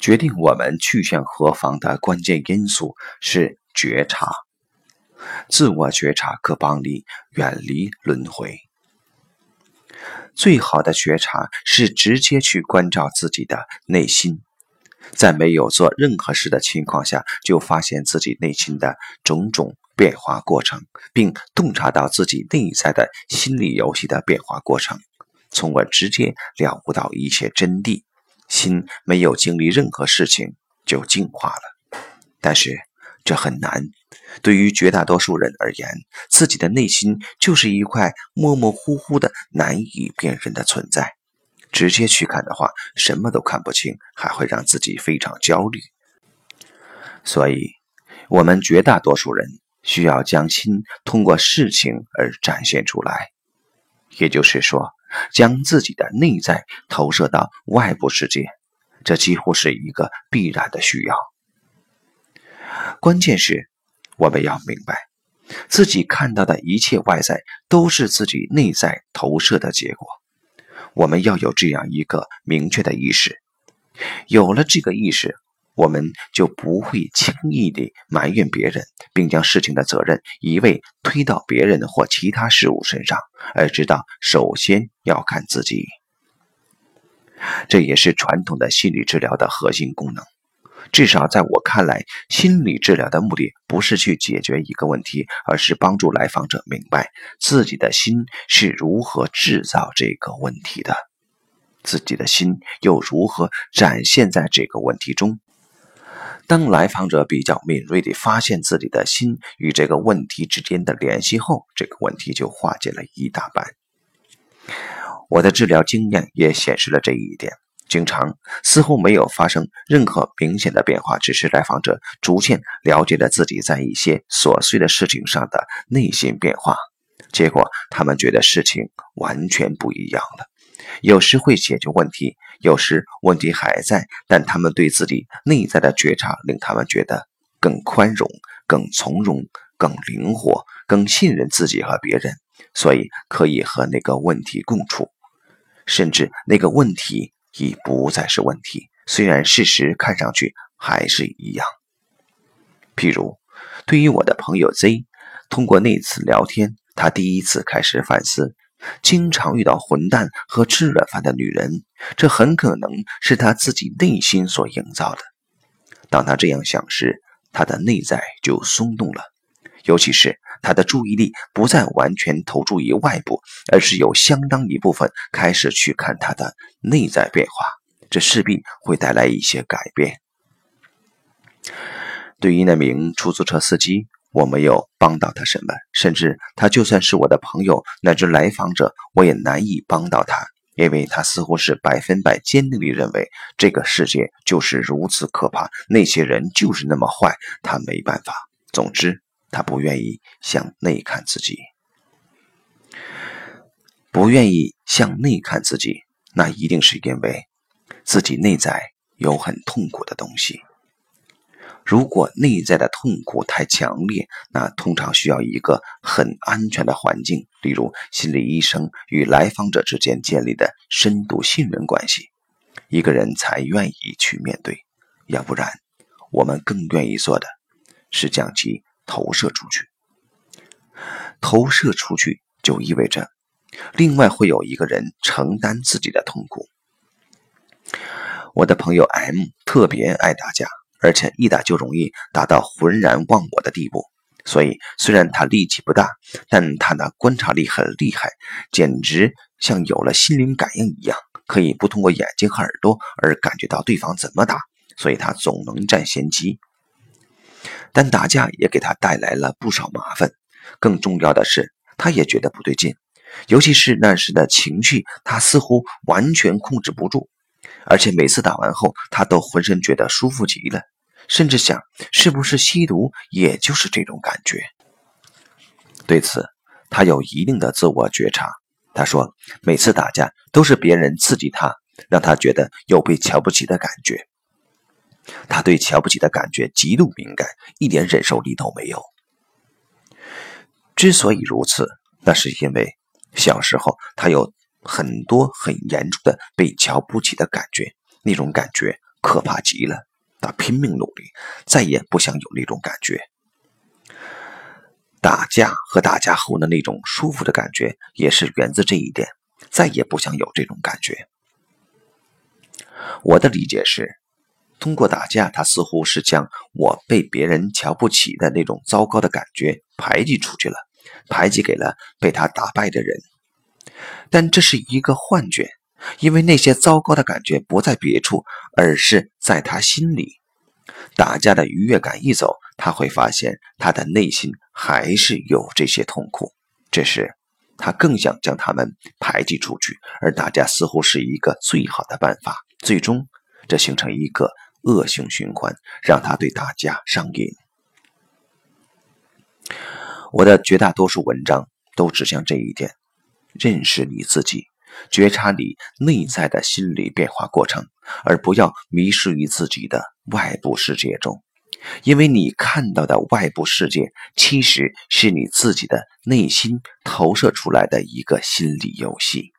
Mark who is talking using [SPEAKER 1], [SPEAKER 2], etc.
[SPEAKER 1] 决定我们去向何方的关键因素是觉察。自我觉察可帮你远离轮回。最好的觉察是直接去关照自己的内心，在没有做任何事的情况下，就发现自己内心的种种变化过程，并洞察到自己内在的心理游戏的变化过程，从而直接了悟到一切真谛。心没有经历任何事情就净化了，但是这很难。对于绝大多数人而言，自己的内心就是一块模模糊糊的、难以辨认的存在。直接去看的话，什么都看不清，还会让自己非常焦虑。所以，我们绝大多数人需要将心通过事情而展现出来，也就是说，将自己的内在投射到外部世界，这几乎是一个必然的需要。关键是。我们要明白，自己看到的一切外在都是自己内在投射的结果。我们要有这样一个明确的意识，有了这个意识，我们就不会轻易地埋怨别人，并将事情的责任一味推到别人或其他事物身上，而知道首先要看自己。这也是传统的心理治疗的核心功能。至少在我看来，心理治疗的目的不是去解决一个问题，而是帮助来访者明白自己的心是如何制造这个问题的，自己的心又如何展现在这个问题中。当来访者比较敏锐地发现自己的心与这个问题之间的联系后，这个问题就化解了一大半。我的治疗经验也显示了这一点。经常似乎没有发生任何明显的变化，只是来访者逐渐了解了自己在一些琐碎的事情上的内心变化。结果，他们觉得事情完全不一样了。有时会解决问题，有时问题还在，但他们对自己内在的觉察令他们觉得更宽容、更从容、更灵活、更信任自己和别人，所以可以和那个问题共处，甚至那个问题。已不再是问题，虽然事实看上去还是一样。譬如，对于我的朋友 Z，通过那次聊天，他第一次开始反思：经常遇到混蛋和吃软饭的女人，这很可能是他自己内心所营造的。当他这样想时，他的内在就松动了，尤其是他的注意力不再完全投注于外部，而是有相当一部分开始去看他的。内在变化，这势必会带来一些改变。对于那名出租车司机，我没有帮到他什么，甚至他就算是我的朋友乃至来访者，我也难以帮到他，因为他似乎是百分百坚定地认为这个世界就是如此可怕，那些人就是那么坏，他没办法。总之，他不愿意向内看自己，不愿意向内看自己。那一定是因为自己内在有很痛苦的东西。如果内在的痛苦太强烈，那通常需要一个很安全的环境，例如心理医生与来访者之间建立的深度信任关系，一个人才愿意去面对。要不然，我们更愿意做的是将其投射出去。投射出去就意味着。另外会有一个人承担自己的痛苦。我的朋友 M 特别爱打架，而且一打就容易打到浑然忘我的地步。所以虽然他力气不大，但他的观察力很厉害，简直像有了心灵感应一样，可以不通过眼睛和耳朵而感觉到对方怎么打，所以他总能占先机。但打架也给他带来了不少麻烦，更重要的是，他也觉得不对劲。尤其是那时的情绪，他似乎完全控制不住，而且每次打完后，他都浑身觉得舒服极了，甚至想是不是吸毒，也就是这种感觉。对此，他有一定的自我觉察。他说，每次打架都是别人刺激他，让他觉得有被瞧不起的感觉。他对瞧不起的感觉极度敏感，一点忍受力都没有。之所以如此，那是因为。小时候，他有很多很严重的被瞧不起的感觉，那种感觉可怕极了。他拼命努力，再也不想有那种感觉。打架和打架后的那种舒服的感觉，也是源自这一点。再也不想有这种感觉。我的理解是，通过打架，他似乎是将我被别人瞧不起的那种糟糕的感觉排挤出去了，排挤给了被他打败的人。但这是一个幻觉，因为那些糟糕的感觉不在别处，而是在他心里。打架的愉悦感一走，他会发现他的内心还是有这些痛苦。这时，他更想将他们排挤出去，而打架似乎是一个最好的办法。最终，这形成一个恶性循环，让他对打架上瘾。我的绝大多数文章都指向这一点：认识你自己，觉察你内在的心理变化过程，而不要迷失于自己的外部世界中。因为你看到的外部世界，其实是你自己的内心投射出来的一个心理游戏。